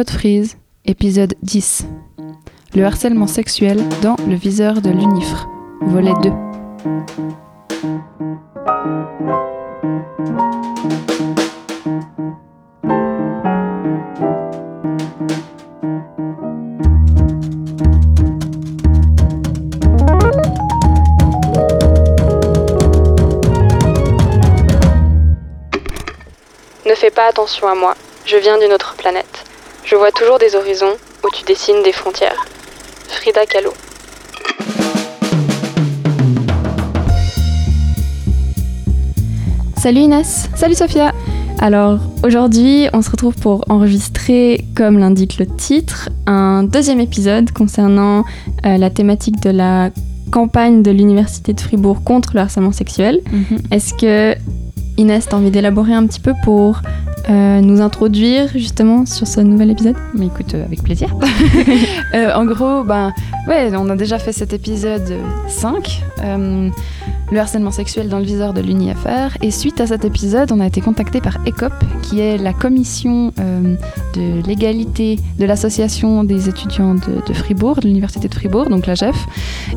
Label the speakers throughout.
Speaker 1: Podfreeze, épisode 10. Le harcèlement sexuel dans le viseur de l'UNIFRE, volet 2.
Speaker 2: Ne fais pas attention à moi, je viens d'une autre planète. Je vois toujours des horizons où tu dessines des frontières. Frida Kahlo.
Speaker 1: Salut Inès
Speaker 3: Salut Sophia
Speaker 1: Alors aujourd'hui on se retrouve pour enregistrer, comme l'indique le titre, un deuxième épisode concernant euh, la thématique de la campagne de l'Université de Fribourg contre le harcèlement sexuel.
Speaker 3: Mhm.
Speaker 1: Est-ce que Inès, t'as envie d'élaborer un petit peu pour euh, nous introduire justement sur ce nouvel épisode
Speaker 3: Mais écoute, euh, avec plaisir. Euh, en gros, ben, ouais, on a déjà fait cet épisode 5, euh, le harcèlement sexuel dans le viseur de l'UNIFR. Et suite à cet épisode, on a été contacté par ECOP, qui est la commission de l'égalité de l'association des étudiants de, de Fribourg, de l'Université de Fribourg, donc la GEF.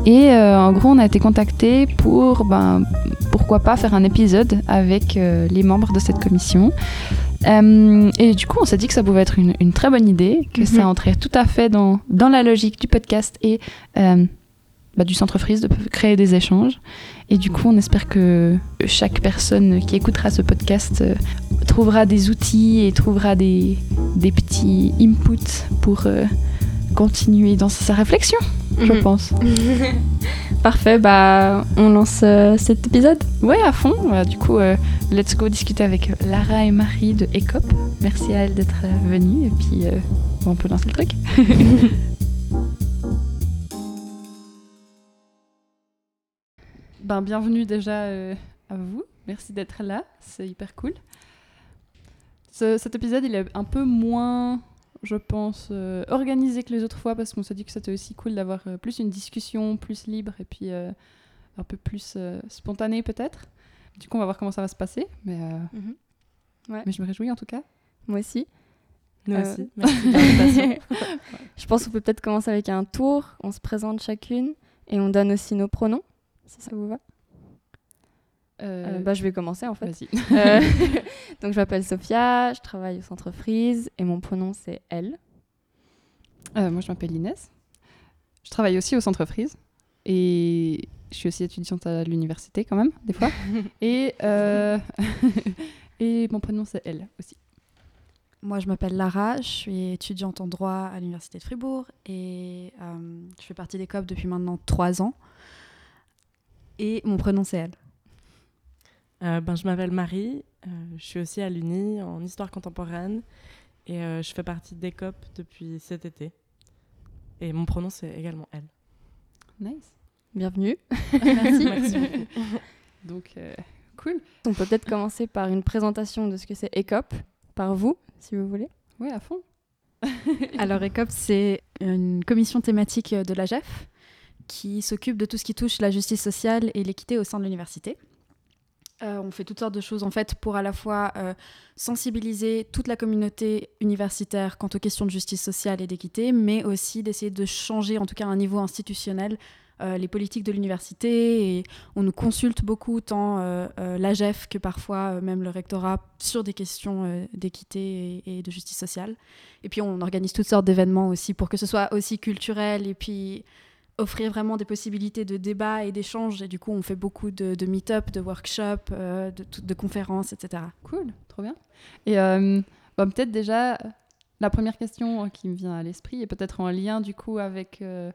Speaker 3: Et en gros, on a été contacté pour, ben, pourquoi pas, faire un épisode avec les membres de cette commission. Euh, et du coup, on s'est dit que ça pouvait être une, une très bonne idée, que
Speaker 1: Mhm.
Speaker 3: ça entrait tout à fait dans, dans la logique du podcast et euh, bah, du centre Frise de créer des échanges. Et du coup, on espère que chaque personne qui écoutera ce podcast euh, trouvera des outils et trouvera des, des petits inputs pour continuer dans sa réflexion, je
Speaker 1: Mhm.
Speaker 3: pense.
Speaker 1: Parfait, bah on lance euh, cet épisode.
Speaker 3: Ouais, à fond. Voilà, du coup, euh, let's go discuter avec Lara et Marie de ECOP. Merci à elles d'être euh, venues. Et puis, euh, bon, on peut lancer le truc. ben, bienvenue déjà euh, à vous. Merci d'être là. C'est hyper cool. Ce- cet épisode, il est un peu moins, je pense, euh, organisé que les autres fois parce qu'on s'est dit que c'était aussi cool d'avoir euh, plus une discussion, plus libre et puis euh, un peu plus euh, spontané peut-être. Du coup, on va voir comment ça va se passer. Mais, euh,
Speaker 1: Ouais.
Speaker 3: mais je me réjouis en tout cas.
Speaker 1: Moi aussi.
Speaker 4: Nous
Speaker 1: Euh,
Speaker 4: aussi. Merci de l'invitation.
Speaker 1: Je pense qu'on peut peut-être commencer avec un tour. On se présente chacune et on donne aussi nos pronoms, si ça vous va.
Speaker 3: Euh,
Speaker 1: Euh, bah, je vais commencer en fait.
Speaker 3: Vas-y.
Speaker 1: Euh, donc je m'appelle Sophia, je travaille au centre Frise et mon pronom c'est elle.
Speaker 3: Euh, moi, je m'appelle Inès. Je travaille aussi au Centre Frise. Et je suis aussi étudiante à l'université, quand même, des fois. et, euh, et mon prénom, c'est elle aussi.
Speaker 4: Moi, je m'appelle Lara, je suis étudiante en droit à l'Université de Fribourg et euh, je fais partie des COP depuis maintenant trois ans. Et mon prénom, c'est elle.
Speaker 5: Euh, ben, je m'appelle Marie, euh, je suis aussi à l'Uni en histoire contemporaine et euh, je fais partie d'ECOP depuis cet été. Et mon pronom, c'est également elle.
Speaker 3: Nice.
Speaker 1: Bienvenue.
Speaker 3: Merci.
Speaker 5: Merci.
Speaker 3: Donc, euh, cool.
Speaker 1: On peut peut-être commencer par une présentation de ce que c'est ECOP, par vous, si vous voulez.
Speaker 3: Ouais, à fond.
Speaker 4: Alors, ECOP, c'est une commission thématique de la GEF qui s'occupe de tout ce qui touche la justice sociale et l'équité au sein de l'université. Euh, on fait toutes sortes de choses en fait pour à la fois euh, sensibiliser toute la communauté universitaire quant aux questions de justice sociale et d'équité, mais aussi d'essayer de changer, en tout cas à un niveau institutionnel, euh, les politiques de l'université. On nous consulte beaucoup, tant l'AGEF que parfois même le rectorat, sur des questions d'équité et, et de justice sociale. Et puis on organise toutes sortes d'événements aussi pour que ce soit aussi culturel et puis offrir vraiment des possibilités de débat et d'échange. Et du coup, on fait beaucoup de, meet-up, de workshops, euh, de, conférences, etc.
Speaker 3: Cool, trop bien. Et euh, bah, peut-être déjà, la première question qui me vient à l'esprit est peut-être en lien du coup avec, euh,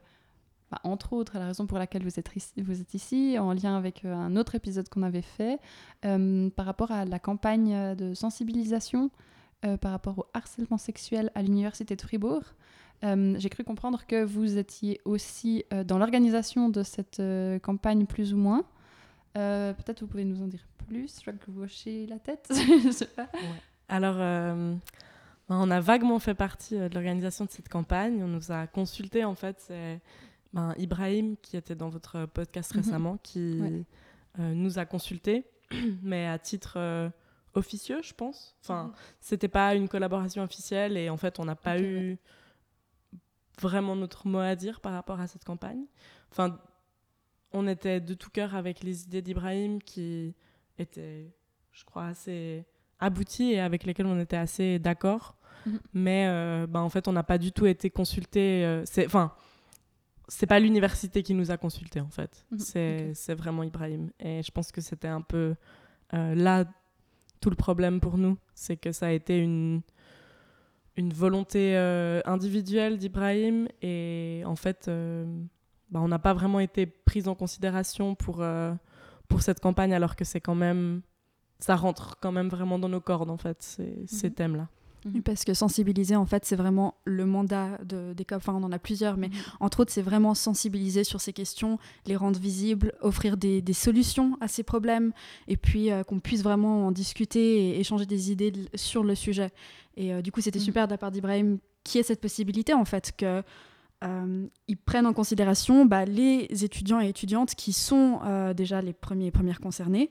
Speaker 3: bah, entre autres, la raison pour laquelle vous êtes, ici- en lien avec euh, un autre épisode qu'on avait fait, euh, par rapport à la campagne euh, de sensibilisation euh, par rapport au harcèlement sexuel à l'Université de Fribourg. Euh, J'ai cru comprendre que vous étiez aussi euh, dans l'organisation de cette euh, campagne plus ou moins. Peut-être vous pouvez nous en dire plus. Je vois que vous hochez la tête. je sais pas.
Speaker 5: Alors, on a vaguement fait partie de l'organisation de cette campagne. On nous a consulté, en fait, c'est ben, Ibrahim, qui était dans votre podcast
Speaker 3: Mhm.
Speaker 5: récemment, qui
Speaker 3: Ouais.
Speaker 5: nous a consulté, mais à titre officieux, je pense. Enfin, mhm. c'était pas une collaboration officielle et en fait, on n'a pas eu vraiment notre mot à dire par rapport à cette campagne. Enfin, on était de tout cœur avec les idées d'Ibrahim qui étaient, je crois, assez abouties et avec lesquelles on était assez d'accord. Mhm. Mais euh, bah, en fait, on n'a pas du tout été consulté. Euh, c'est, enfin, c'est pas l'université qui nous a consultés en fait. Mhm. C'est, vraiment Ibrahim. Et je pense que c'était un peu euh, là tout le problème pour nous. C'est que ça a été une, une volonté individuelle d'Ibrahim. Et en fait, bah, on n'a pas vraiment été pris en considération pour, pour cette campagne alors que c'est quand même. Ça rentre quand même vraiment dans nos cordes en fait, ces, ces mhm. thèmes-là.
Speaker 4: Mhm. Parce que sensibiliser, en fait, c'est vraiment le mandat de, des COP. Enfin, on en a plusieurs, mais mhm. entre autres, c'est vraiment sensibiliser sur ces questions, les rendre visibles, offrir des, solutions à ces problèmes, et puis euh, qu'on puisse vraiment en discuter et échanger des idées sur le sujet. Et euh, du coup, c'était mhm. super de la part d'Ibrahim qui ait cette possibilité, en fait, que euh, ils prennent en considération bah, les étudiants et étudiantes qui sont déjà les premiers et premières concernés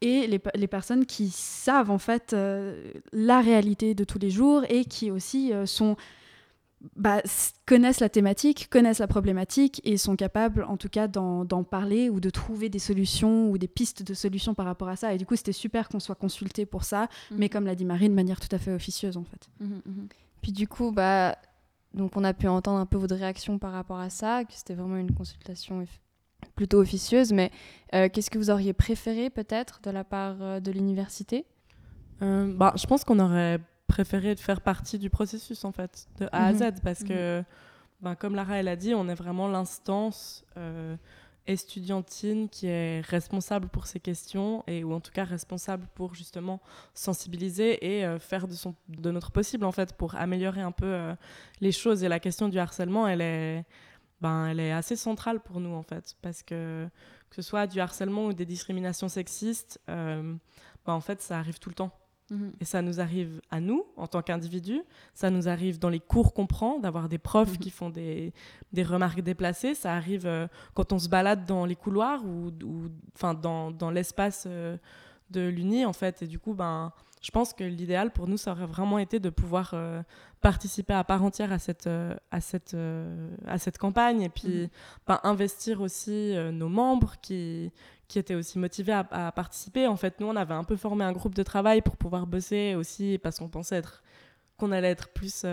Speaker 4: et les, les, personnes qui savent en fait euh, la réalité de tous les jours et qui aussi euh, sont bah, connaissent la thématique, connaissent la problématique et sont capables en tout cas d'en parler ou de trouver des solutions ou des pistes de solutions par rapport à ça. Et du coup, c'était super qu'on soit consulté pour ça, mhm. mais comme l'a dit Marie, de manière tout à fait officieuse en fait.
Speaker 1: Mhm, mhm. Puis du coup, bah, donc on a pu entendre un peu votre réaction par rapport à ça, que c'était vraiment une consultation plutôt officieuse, mais euh, qu'est-ce que vous auriez préféré peut-être de la part euh, de l'université?
Speaker 5: Euh, bah, Je pense qu'on aurait préféré faire partie du processus en fait, de A à mhm. Z, parce que, mhm. ben, comme Lara elle a dit, on est vraiment l'instance estudiantine qui est responsable pour ces questions et ou en tout cas responsable pour justement sensibiliser et faire de, son, de notre possible en fait pour améliorer un peu les choses et la question du harcèlement elle est ben, elle est assez centrale pour nous en fait, parce que que ce soit du harcèlement ou des discriminations sexistes, euh, ben, en fait ça arrive tout le temps. Mhm. Et ça nous arrive à nous, en tant qu'individus, ça nous arrive dans les cours qu'on prend, d'avoir des profs mhm. qui font des, des, remarques déplacées, ça arrive euh, quand on se balade dans les couloirs ou, ou dans, dans l'espace euh, de l'Uni, en fait. Et du coup, ben, je pense que l'idéal pour nous, ça aurait vraiment été de pouvoir euh, participer à part entière à cette, euh, à cette, euh, à cette campagne et puis mhm. ben, investir aussi nos membres qui, qui étaient aussi motivés à, participer. En fait, nous, on avait un peu formé un groupe de travail pour pouvoir bosser aussi parce qu'on pensait être, qu'on allait être plus,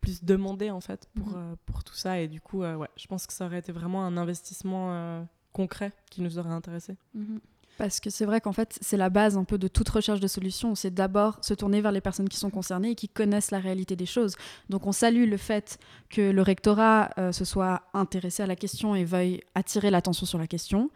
Speaker 5: plus demandé en fait pour, mhm. pour tout ça. Et du coup, ouais, je pense que ça aurait été vraiment un investissement concret qui nous aurait intéressé.
Speaker 4: Mhm. Parce que c'est vrai qu'en fait, c'est la base un peu de toute recherche de solutions. C'est d'abord se tourner vers les personnes qui sont concernées et qui connaissent la réalité des choses. Donc on salue le fait que le rectorat euh, se soit intéressé à la question et veuille attirer l'attention sur la question.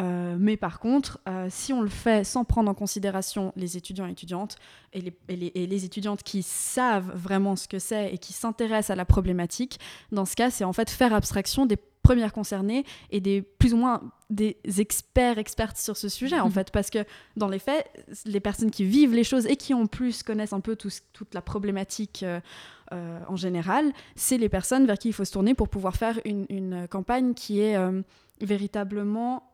Speaker 4: Euh, mais par contre, euh, si on le fait sans prendre en considération les étudiants et étudiantes et les, et les étudiantes qui savent vraiment ce que c'est et qui s'intéressent à la problématique, dans ce cas, c'est en fait faire abstraction des premières concernées et des plus ou moins des experts, expertes sur ce sujet, en mhm. fait, parce que dans les faits, les personnes qui vivent les choses et qui en plus connaissent un peu toute la problématique euh, euh, en général, c'est les personnes vers qui il faut se tourner pour pouvoir faire une, une campagne qui est euh, véritablement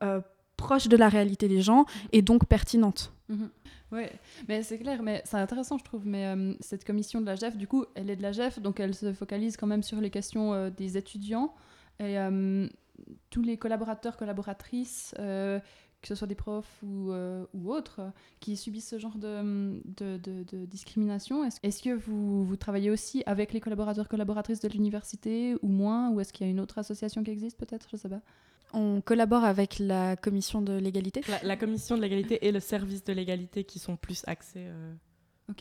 Speaker 4: proche de la réalité des gens mhm. et donc pertinente.
Speaker 3: Mhm. Oui, mais c'est clair, mais c'est intéressant, je trouve. Mais cette commission de la GEF, du coup, elle est de la GEF, donc elle se focalise quand même sur les questions des étudiants. Et euh, tous les collaborateurs, collaboratrices, euh, que ce soit des profs ou, euh, ou, autres, qui subissent ce genre de, de, de, discrimination. Est-ce que vous, vous, travaillez aussi avec les collaborateurs, collaboratrices de l'université ou moins Ou est-ce qu'il y a une autre association qui existe peut-être Je sais pas?
Speaker 4: On collabore avec la commission de l'égalité.
Speaker 5: La, commission de l'égalité et le service de l'égalité qui sont plus axés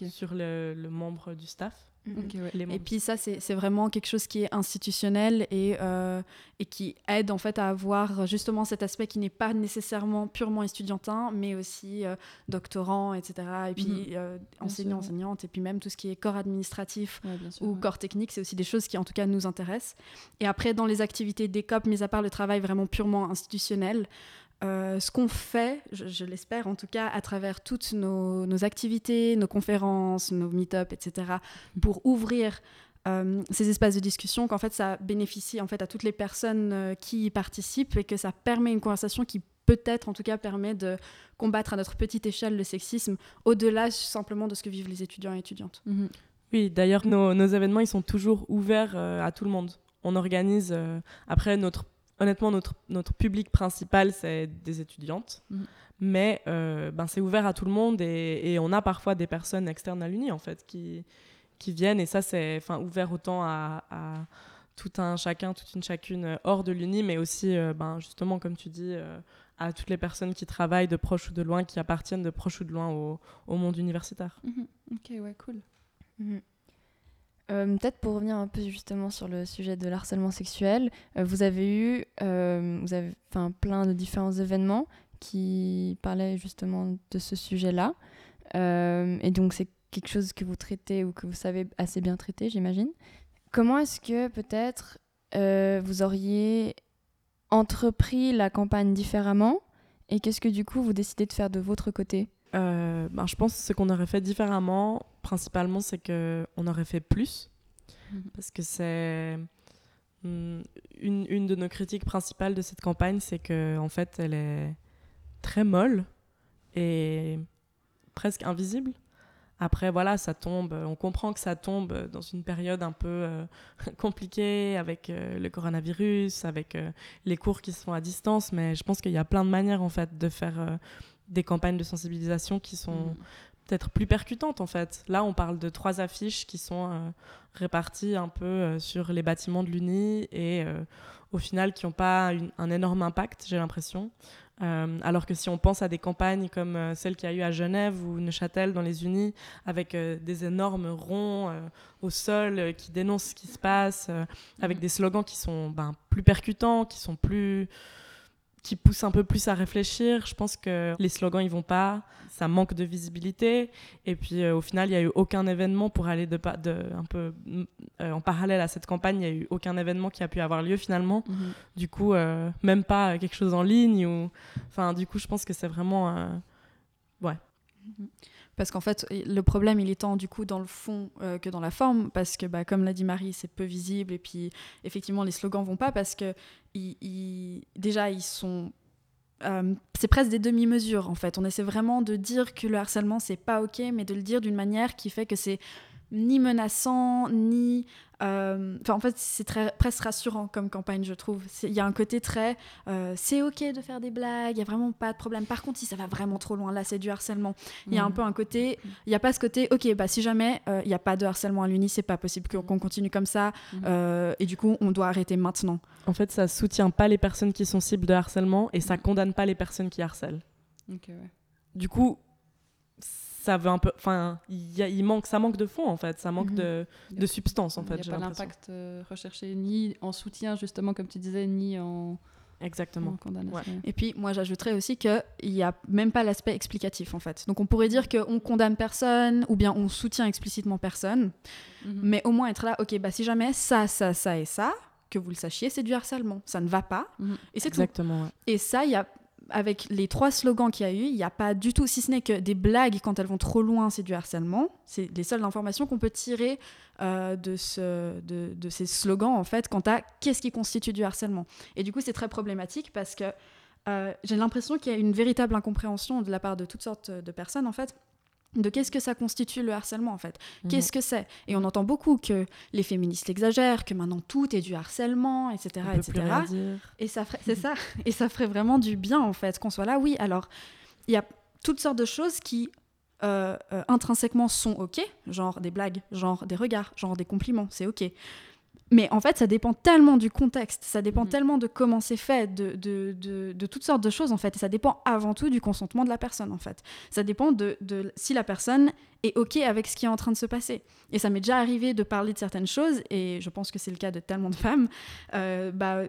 Speaker 5: sur le, le membre du staff.
Speaker 4: Mhm. et puis ça, c'est vraiment quelque chose qui est institutionnel et, euh, et qui aide en fait à avoir justement cet aspect qui n'est pas nécessairement purement étudiantin, mais aussi euh, doctorant, etc. Et puis mhm. euh, enseignant, enseignante, et puis même tout ce qui est corps administratif ou corps technique, c'est aussi des choses qui en tout cas nous intéressent. Et après, dans les activités d'ECOP, mis à part le travail vraiment purement institutionnel, euh, ce qu'on fait, je, l'espère en tout cas, à travers toutes nos, activités, nos conférences, nos meet-up, etc., pour ouvrir euh, ces espaces de discussion, qu'en fait ça bénéficie en fait à toutes les personnes euh, qui y participent et que ça permet une conversation qui peut-être en tout cas permet de combattre à notre petite échelle le sexisme au-delà simplement de ce que vivent les étudiants et étudiantes.
Speaker 3: Mhm.
Speaker 5: Oui, d'ailleurs, nos, nos événements, ils sont toujours ouverts euh, à tout le monde. On organise, euh, après, notre, honnêtement, notre, notre public principal, c'est des étudiantes.
Speaker 3: Mhm.
Speaker 5: Mais euh, ben, c'est ouvert à tout le monde et, et on a parfois des personnes externes à l'Uni, en fait, qui, qui viennent. Et ça, c'est enfin, ouvert autant à, à tout un chacun, toute une chacune euh, hors de l'Uni, mais aussi, euh, ben, justement, comme tu dis, euh, à toutes les personnes qui travaillent de proche ou de loin, qui appartiennent de proche ou de loin au, au monde universitaire.
Speaker 3: Mhm. Ok, ouais, cool.
Speaker 1: Mhm. Euh, Peut-être pour revenir un peu justement sur le sujet de l'harcèlement sexuel, euh, vous avez eu euh, vous avez, plein de différents événements qui parlaient justement de ce sujet-là. Et donc c'est quelque chose que vous traitez ou que vous savez assez bien traiter, j'imagine. Comment est-ce que peut-être vous auriez entrepris la campagne différemment? Et qu'est-ce que du coup vous décidez de faire de votre côté?
Speaker 5: Euh, ben, je pense que ce qu'on aurait fait différemment, principalement, c'est qu'on aurait fait plus.
Speaker 3: Mhm.
Speaker 5: Parce que c'est. hum, Une, une de nos critiques principales de cette campagne, c'est qu'en en fait, elle est très molle et presque invisible. Après, voilà, ça tombe. On comprend que ça tombe dans une période un peu euh, compliquée avec euh, le coronavirus, avec euh, les cours qui se font à distance. Mais je pense qu'il y a plein de manières, en fait, de faire des campagnes de sensibilisation qui sont
Speaker 3: Mhm.
Speaker 5: peut-être plus percutantes en fait. Là, on parle de trois affiches qui sont euh, réparties un peu euh, sur les bâtiments de l'Uni et euh, au final qui n'ont pas une- un énorme impact, j'ai l'impression. Alors que si on pense à des campagnes comme celle qu'il y a eu à Genève ou Neuchâtel dans les Unis, avec des énormes ronds au sol qui dénoncent ce qui se passe, avec des slogans qui sont ben, plus percutants, qui sont plus qui poussent un peu plus à réfléchir. Je pense que les slogans ils vont pas, ça manque de visibilité. Et puis euh, au final, il n'y a eu aucun événement pour aller de, de un peu euh, en parallèle à cette campagne. Il n'y a eu aucun événement qui a pu avoir lieu finalement.
Speaker 3: Mhm.
Speaker 5: Du coup, euh, même pas quelque chose en ligne ou, enfin, du coup, je pense que c'est vraiment, euh,
Speaker 4: Parce qu'en fait, le problème, il est tant du coup dans le fond euh, que dans la forme, parce que, bah, comme l'a dit Marie, c'est peu visible, et puis effectivement, les slogans vont pas, parce que ils- déjà, ils sont... euh, c'est presque des demi-mesures, en fait. On essaie vraiment de dire que le harcèlement, c'est pas OK, mais de le dire d'une manière qui fait que c'est ni menaçant, ni... euh, Enfin, en fait, c'est très, presque rassurant comme campagne, je trouve. C'est- Il y a un côté très... euh, c'est OK de faire des blagues, il y a vraiment pas de problème. Par contre, si ça va vraiment trop loin, là, c'est du harcèlement. Il y a un
Speaker 3: Mhm.
Speaker 4: peu un côté, il n'y a pas ce côté, ok, bah si jamais euh, il n'y a pas de harcèlement à l'uni, c'est pas possible qu'on continue comme ça, euh, et du coup, on doit arrêter maintenant.
Speaker 5: en fait, ça soutient pas les personnes qui sont cibles de harcèlement et ça
Speaker 3: Mhm.
Speaker 5: condamne pas les personnes qui harcèlent.
Speaker 3: Ok, ouais.
Speaker 5: Du coup, ça veut un peu, enfin, il y a- il manque, ça manque de fond en fait, ça manque
Speaker 1: Mhm.
Speaker 5: de, de substance en
Speaker 3: Il
Speaker 5: fait.
Speaker 3: n'y
Speaker 5: j'ai
Speaker 3: a pas l'impact euh, recherché ni en soutien, justement, comme tu disais, ni en,
Speaker 5: Exactement.
Speaker 3: en condamnation.
Speaker 4: Et puis, moi, j'ajouterais aussi qu'il n'y a même pas l'aspect explicatif, en fait. Donc, on pourrait dire qu'on condamne personne, ou bien on soutient explicitement personne,
Speaker 3: Mhm.
Speaker 4: mais au moins être là, ok, bah si jamais ça, ça, ça et ça, que vous le sachiez, c'est du harcèlement. Ça ne va pas,
Speaker 3: Mhm.
Speaker 4: et c'est tout.
Speaker 5: Exactement. ouais.
Speaker 4: Et ça, il y a, avec les trois slogans qu'il y a eu, il n'y a pas du tout, si ce n'est que des blagues quand elles vont trop loin, c'est du harcèlement. C'est les seules informations qu'on peut tirer euh, de, ce, de, de ces slogans, en fait, quant à qu'est-ce qui constitue du harcèlement. Et du coup, c'est très problématique parce que euh, j'ai l'impression qu'il y a une véritable incompréhension de la part de toutes sortes de personnes, en fait, de qu'est-ce que ça constitue le harcèlement, en fait.
Speaker 5: Mhm.
Speaker 4: Qu'est-ce que c'est? Et on entend beaucoup que les féministes exagèrent, que maintenant tout est du harcèlement, etc.
Speaker 5: On
Speaker 4: etc. Et ça ferait, c'est ça. Et ça ferait vraiment du bien, en fait, qu'on soit là. Oui, alors, il y a toutes sortes de choses qui, euh, euh, intrinsèquement, sont OK, genre des blagues, genre des regards, genre des compliments, c'est OK. Mais en fait, ça dépend tellement du contexte, ça dépend
Speaker 3: Mhm.
Speaker 4: tellement de comment c'est fait, de, de, de, de toutes sortes de choses, en fait. Et ça dépend avant tout du consentement de la personne, en fait. Ça dépend de, de si la personne est OK avec ce qui est en train de se passer. Et ça m'est déjà arrivé de parler de certaines choses, et je pense que c'est le cas de tellement de femmes, euh, bah,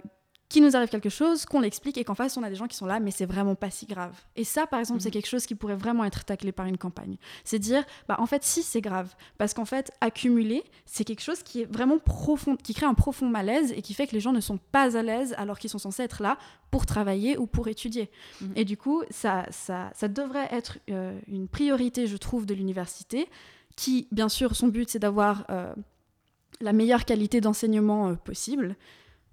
Speaker 4: qu'il nous arrive quelque chose, qu'on l'explique, et qu'en face, on a des gens qui sont là, mais c'est vraiment pas si grave. Et ça, par exemple, c'est
Speaker 3: Mhm.
Speaker 4: quelque chose qui pourrait vraiment être taclé par une campagne. C'est dire, bah, en fait, si, c'est grave. Parce qu'en fait, accumuler, c'est quelque chose qui est vraiment profond, qui crée un profond malaise, et qui fait que les gens ne sont pas à l'aise alors qu'ils sont censés être là pour travailler ou pour étudier.
Speaker 3: Mhm.
Speaker 4: Et du coup, ça, ça, ça devrait être euh, une priorité, je trouve, de l'université, qui, bien sûr, son but, c'est d'avoir euh, la meilleure qualité d'enseignement euh, possible.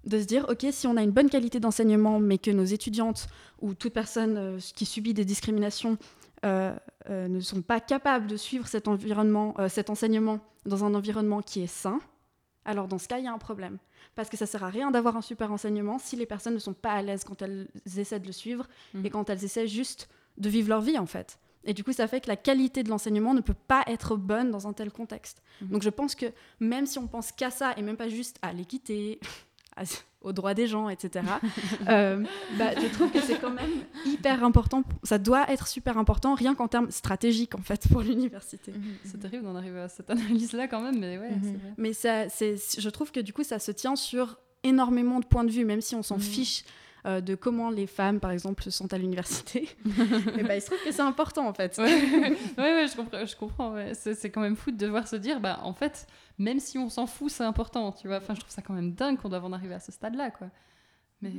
Speaker 4: De se dire, ok, si on a une bonne qualité d'enseignement, mais que nos étudiantes ou toute personne euh, qui subit des discriminations euh, euh, ne sont pas capables de suivre cet, environnement, cet enseignement dans un environnement qui est sain, alors dans ce cas, il y a un problème. Parce que ça sert à rien d'avoir un super enseignement si les personnes ne sont pas à l'aise quand elles essaient de le suivre
Speaker 3: Mhm.
Speaker 4: et quand elles essaient juste de vivre leur vie, en fait. Et du coup, ça fait que la qualité de l'enseignement ne peut pas être bonne dans un tel contexte.
Speaker 3: Mhm.
Speaker 4: Donc je pense que même si on pense qu'à ça et même pas juste à l'équité, à- aux droits des gens, etc., euh, bah, je trouve que c'est quand même hyper important. Ça doit être super important, rien qu'en termes stratégiques, en fait, pour l'université.
Speaker 3: C'est terrible d'en arriver à cette analyse-là quand même, mais ouais,
Speaker 1: Mhm.
Speaker 3: c'est vrai.
Speaker 4: Mais ça, je trouve que du coup, ça se tient sur énormément de points de vue, même si on s'en
Speaker 3: Mhm.
Speaker 4: fiche euh, de comment les femmes, par exemple, se sentent à l'université. et ben, il se trouve que c'est important, en fait.
Speaker 3: Ouais, ouais, ouais, je comprends. Je comprends ouais. C'est quand même fou de devoir se dire, bah, en fait, même si on s'en fout, c'est important, tu vois. Enfin, je trouve ça quand même dingue qu'on doive en arriver à ce stade-là, quoi. Mais.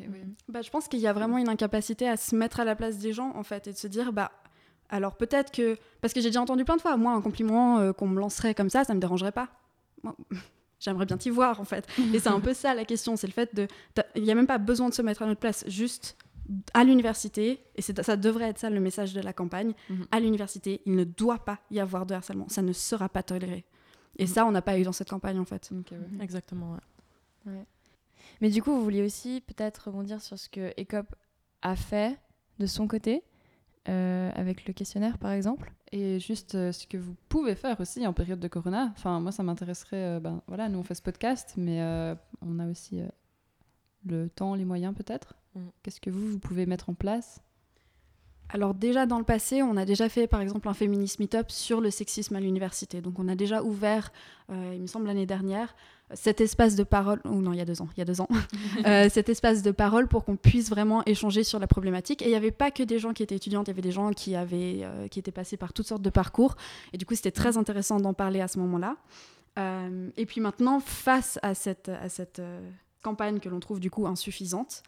Speaker 4: Bah, je pense qu'il y a vraiment une incapacité à se mettre à la place des gens, en fait, et de se dire, bah, alors peut-être que. Parce que j'ai déjà entendu plein de fois, moi, un compliment euh, qu'on me lancerait comme ça, ça me dérangerait pas. Moi, J'aimerais bien t'y voir, en fait. Et c'est un peu ça la question, c'est le fait de. Il n'y a même pas besoin de se mettre à notre place, juste à l'université, et c'est- ça devrait être ça le message de la campagne,
Speaker 3: Mhm.
Speaker 4: à l'université, il ne doit pas y avoir de harcèlement, ça ne sera pas toléré. Et
Speaker 3: Mhm.
Speaker 4: ça, on n'a pas eu dans cette campagne, en fait.
Speaker 3: Ouais.
Speaker 5: Exactement, ouais.
Speaker 1: Mais du coup, vous vouliez aussi peut-être rebondir sur ce que ECOP a fait de son côté, euh, avec le questionnaire par exemple.
Speaker 3: Et juste euh, ce que vous pouvez faire aussi en période de corona. Enfin, moi, ça m'intéresserait. euh, ben, voilà, nous, on fait ce podcast, mais on a aussi le temps, les moyens peut-être.
Speaker 5: Mm.
Speaker 3: Qu'est-ce que vous, vous pouvez mettre en place
Speaker 4: Alors déjà dans le passé, on a déjà fait par exemple un féminisme meet-up sur le sexisme à l'université. Donc on a déjà ouvert, euh, il me semble l'année dernière, cet espace de parole, ou non il y a deux ans, il y a deux ans, euh, cet espace de parole pour qu'on puisse vraiment échanger sur la problématique. Et il n'y avait pas que des gens qui étaient étudiantes, il y avait des gens qui, avaient, euh, qui étaient passés par toutes sortes de parcours. Et du coup c'était très intéressant d'en parler à ce moment-là. Euh, et puis maintenant, face à cette, à cette campagne que l'on trouve du coup insuffisante,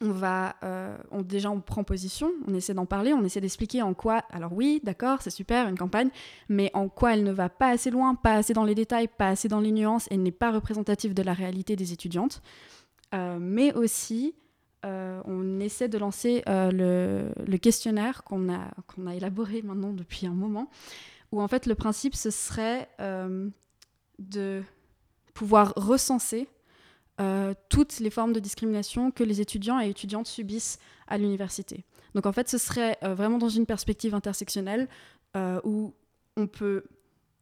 Speaker 4: on va, euh, on, déjà on prend position, on essaie d'en parler, on essaie d'expliquer en quoi, alors oui, d'accord, c'est super, une campagne, mais en quoi elle ne va pas assez loin, pas assez dans les détails, pas assez dans les nuances, et n'est pas représentative de la réalité des étudiantes. Euh, mais aussi, euh, on essaie de lancer le, le questionnaire qu'on a, qu'on a élaboré maintenant depuis un moment, où en fait le principe ce serait de pouvoir recenser euh, toutes les formes de discrimination que les étudiants et étudiantes subissent à l'université. Donc en fait, ce serait euh, vraiment dans une perspective intersectionnelle euh, où on peut,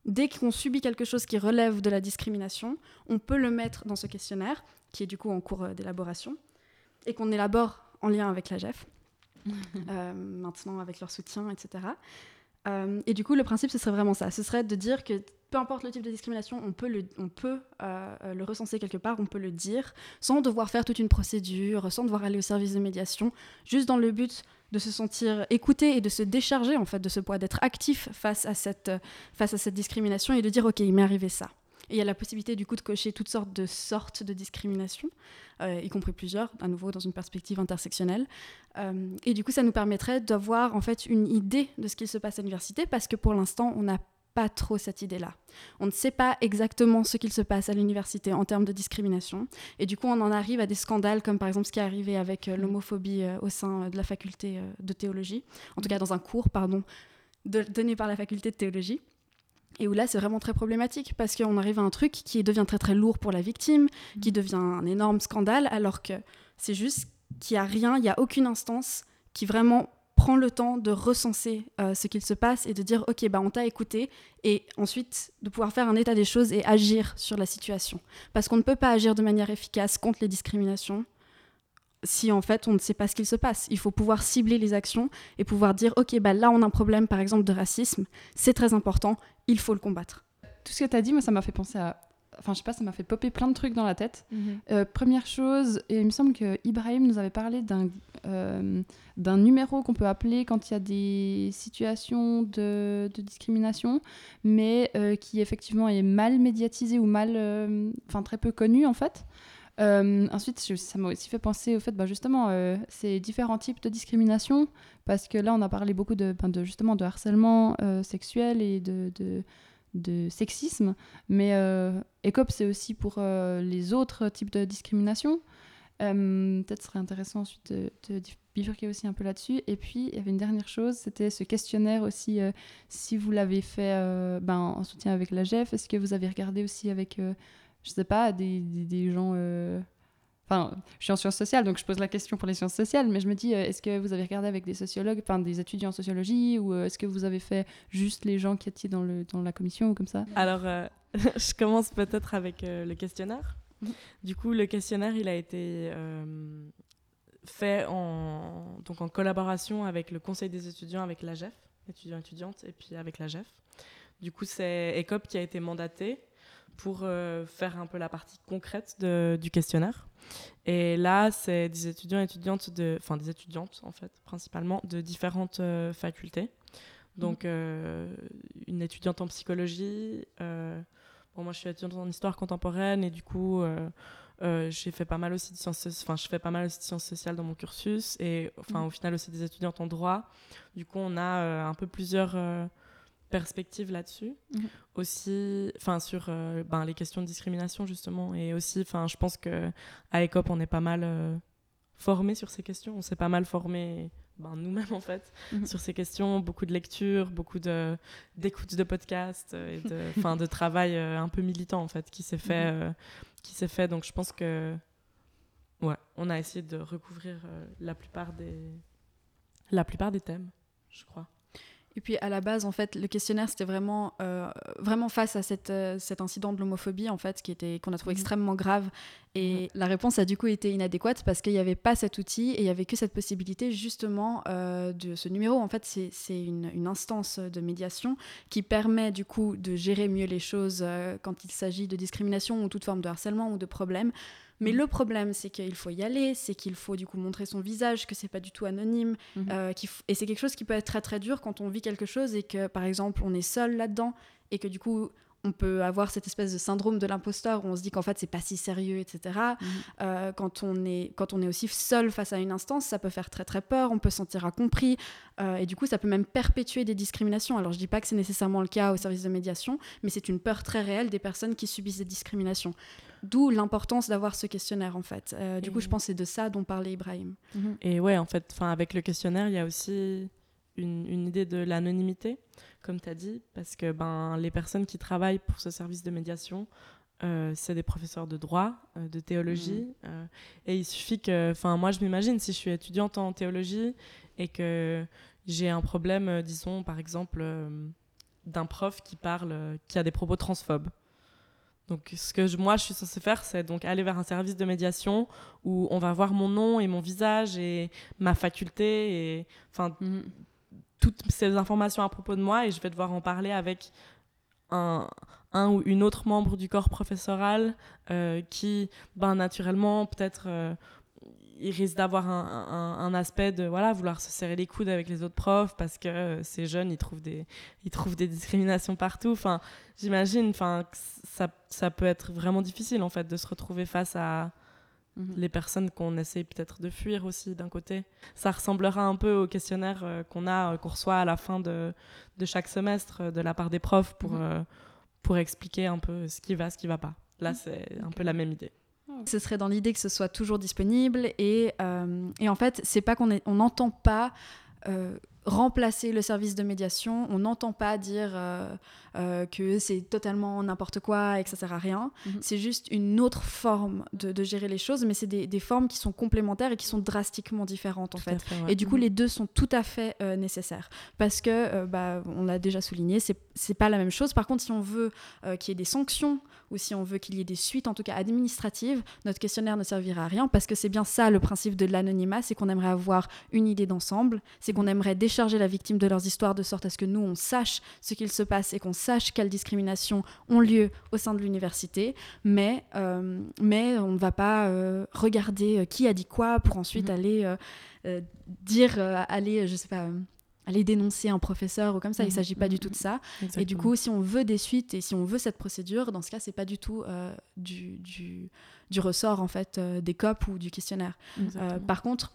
Speaker 4: dès qu'on subit quelque chose qui relève de la discrimination, on peut le mettre dans ce questionnaire, qui est du coup en cours d'élaboration, et qu'on élabore en lien avec la GEF, maintenant avec leur soutien, etc. Euh, et du coup, le principe, ce serait vraiment ça. Ce serait de dire que peu importe le type de discrimination, on peut le, on peut, euh, le recenser quelque part, on peut le dire, sans devoir faire toute une procédure, sans devoir aller au service de médiation, juste dans le but de se sentir écouté et de se décharger en fait de ce poids, d'être actif face à cette, face à cette discrimination et de dire ok, il m'est arrivé ça. Et il y a la possibilité du coup de cocher toutes sortes de sortes de discrimination, euh, y compris plusieurs, à nouveau dans une perspective intersectionnelle. Euh, et du coup, ça nous permettrait d'avoir en fait une idée de ce qu'il se passe à l'université, parce que pour l'instant, on n'a pas trop cette idée-là. On ne sait pas exactement ce qu'il se passe à l'université en termes de discrimination. Et du coup, on en arrive à des scandales comme par exemple ce qui est arrivé avec euh, l'homophobie au sein de la faculté de théologie, en tout cas dans un cours, donné par la faculté de théologie. Et où là, c'est vraiment très problématique parce qu'on arrive à un truc qui devient très très lourd pour la victime, qui devient un énorme scandale, alors que c'est juste qu'il n'y a rien, il n'y a aucune instance qui vraiment prend le temps de recenser euh, ce qu'il se passe et de dire ok bah on t'a écouté et ensuite de pouvoir faire un état des choses et agir sur la situation. Parce qu'on ne peut pas agir de manière efficace contre les discriminations si en fait on ne sait pas ce qu'il se passe il faut pouvoir cibler les actions et pouvoir dire ok bah là on a un problème par exemple de racisme c'est très important il faut le combattre
Speaker 3: Tout ce que tu as dit, moi, ça m'a fait penser à. Enfin, je sais pas, ça m'a fait popper plein de trucs dans la tête. Euh, première chose, et il me semble que Ibrahim nous avait parlé d'un euh, d'un numéro qu'on peut appeler quand il y a des situations de, de discrimination, mais euh, qui effectivement est mal médiatisé ou mal, euh, enfin très peu connu en fait. Euh, ensuite, ça m'a aussi fait penser au fait, bah, justement, euh, ces différents types de discrimination, parce que là, on a parlé beaucoup de, ben, justement de harcèlement euh, sexuel et de, de, sexisme, mais ECOP, c'est aussi pour les autres types de discrimination. Peut-être serait intéressant ensuite de, de, bifurquer aussi un peu là-dessus. Et puis, il y avait une dernière chose, c'était ce questionnaire aussi, si vous l'avez fait ben, en soutien avec la GEF, est-ce que vous avez regardé aussi avec, je sais pas, des, des, des gens Enfin, je suis en sciences sociales, donc je pose la question pour les sciences sociales, mais je me dis, euh, est-ce que vous avez regardé avec des sociologues, enfin des étudiants en sociologie, ou euh, est-ce que vous avez fait juste les gens qui étaient dans, le, dans la commission ou comme ça?
Speaker 5: Alors, euh, je commence peut-être avec le questionnaire. Mhm. Du coup, le questionnaire, il a été fait en, donc en collaboration avec le conseil des étudiants, avec l'AGEF, étudiants étudiantes, et puis avec l'AGEF. Du coup, c'est ECOP qui a été mandaté pour faire un peu la partie concrète de, du questionnaire. Et là, c'est des étudiants et étudiantes de, enfin des étudiantes en fait, principalement de différentes euh, facultés. Donc, mhm. euh, une étudiante en psychologie. Euh, bon, moi, je suis étudiante en histoire contemporaine et du coup, j'ai fait pas mal aussi de sciences, enfin, je fais pas mal aussi de sciences sociales dans mon cursus et, enfin, mhm. au final aussi des étudiantes en droit. Du coup, on a un peu plusieurs perspective là-dessus. Mhm. Aussi, enfin, sur euh, ben, les questions de discrimination, justement. Et aussi, enfin, je pense qu'à ECOP, on est pas mal euh, formé sur ces questions. On s'est pas mal formé ben, nous-mêmes, en fait, mhm. sur ces questions. Beaucoup de lectures, beaucoup d'écoutes de, podcasts et de, de travail euh, un peu militant, en fait, qui s'est fait, mhm. qui s'est fait. Donc, je pense que, ouais, on a essayé de recouvrir la plupart des, la plupart des thèmes, je crois.
Speaker 4: Et puis à la base, en fait, le questionnaire, c'était vraiment, euh, vraiment face à cette, euh, cet incident de l'homophobie, en fait, qui était, qu'on a trouvé mhm. extrêmement grave. Et la réponse a du coup été inadéquate parce qu'il n'y avait pas cet outil et il n'y avait que cette possibilité, justement, euh, de ce numéro. En fait, c'est, une, une, instance de médiation qui permet du coup de gérer mieux les choses quand il s'agit de discrimination ou toute forme de harcèlement ou de problème. Mais mm. le problème, c'est qu'il faut y aller, c'est qu'il faut du coup montrer son visage, que c'est pas du tout anonyme, mm-hmm. euh, et c'est quelque chose qui peut être très très dur quand on vit quelque chose et que par exemple on est seul là-dedans et que du coup on peut avoir cette espèce de syndrome de l'imposteur où on se dit qu'en fait c'est pas si sérieux, etc. Mm-hmm. Euh, quand, on est, quand on est aussi seul face à une instance, ça peut faire très très peur, on peut se sentir incompris euh, et du coup ça peut même perpétuer des discriminations. Alors je dis pas que c'est nécessairement le cas au service de médiation, mais c'est une peur très réelle des personnes qui subissent des discriminations. D'où l'importance d'avoir ce questionnaire en fait. Euh, du coup je pense que c'est de ça dont parlait Ibrahim.
Speaker 5: Et ouais en fait, avec le questionnaire il y a aussi une, une idée de l'anonymité comme tu as dit, parce que ben, les personnes qui travaillent pour ce service de médiation, euh, c'est des professeurs de droit, euh, de théologie. Mmh. Euh, et il suffit que, enfin, moi, je m'imagine si je suis étudiante en théologie et que j'ai un problème, disons, par exemple, d'un prof qui parle, qui a des propos transphobes. Donc, ce que moi, je suis censée faire, c'est donc aller vers un service de médiation où on va voir mon nom et mon visage et ma faculté et, enfin, mmh toutes ces informations à propos de moi et je vais devoir en parler avec un, un ou une autre membre du corps professoral euh, qui, ben, naturellement, peut-être, euh, il risque d'avoir un, un, aspect de voilà, vouloir se serrer les coudes avec les autres profs parce que euh, ces jeunes, ils trouvent des, ils trouvent des discriminations partout. Enfin, j'imagine enfin, ça, ça peut être vraiment difficile, en fait, de se retrouver face à Mhm. les personnes qu'on essaie peut-être de fuir aussi d'un côté. Ça ressemblera un peu au questionnaire euh, qu'on a, euh, qu'on reçoit à la fin de, de, chaque semestre euh, de la part des profs pour, mhm. pour expliquer un peu ce qui va, ce qui va pas. Là, mhm. c'est un peu la même idée.
Speaker 4: Ce serait dans l'idée que ce soit toujours disponible et, et en fait, c'est pas qu'on n'entend pas remplacer le service de médiation. On n'entend pas dire euh, euh, que c'est totalement n'importe quoi et que ça sert à rien. Mhm. C'est juste une autre forme de, gérer les choses, mais c'est des, formes qui sont complémentaires et qui sont drastiquement différentes en fait. Et du coup, mhm. les deux sont tout à fait euh, nécessaires parce que, bah, on l'a déjà souligné, c'est pas la même chose. Par contre, si on veut qu'il y ait des sanctions ou si on veut qu'il y ait des suites, en tout cas administratives, notre questionnaire ne servira à rien parce que c'est bien ça le principe de l'anonymat, c'est qu'on aimerait avoir une idée d'ensemble, c'est qu'on aimerait décharger la victime de leurs histoires de sorte à ce que nous, on sache ce qu'il se passe et qu'on sache quelles discriminations ont lieu au sein de l'université, mais, euh, mais on ne va pas euh, regarder euh, qui a dit quoi pour ensuite mmh. aller dire, aller, je sais pas aller dénoncer un professeur ou comme ça. Il ne mhm. s'agit pas du tout de ça. Et du coup, si on veut des suites et si on veut cette procédure, dans ce cas, c'est pas du tout euh, du, du, du, ressort en fait euh, des COP ou du questionnaire. Euh, par contre,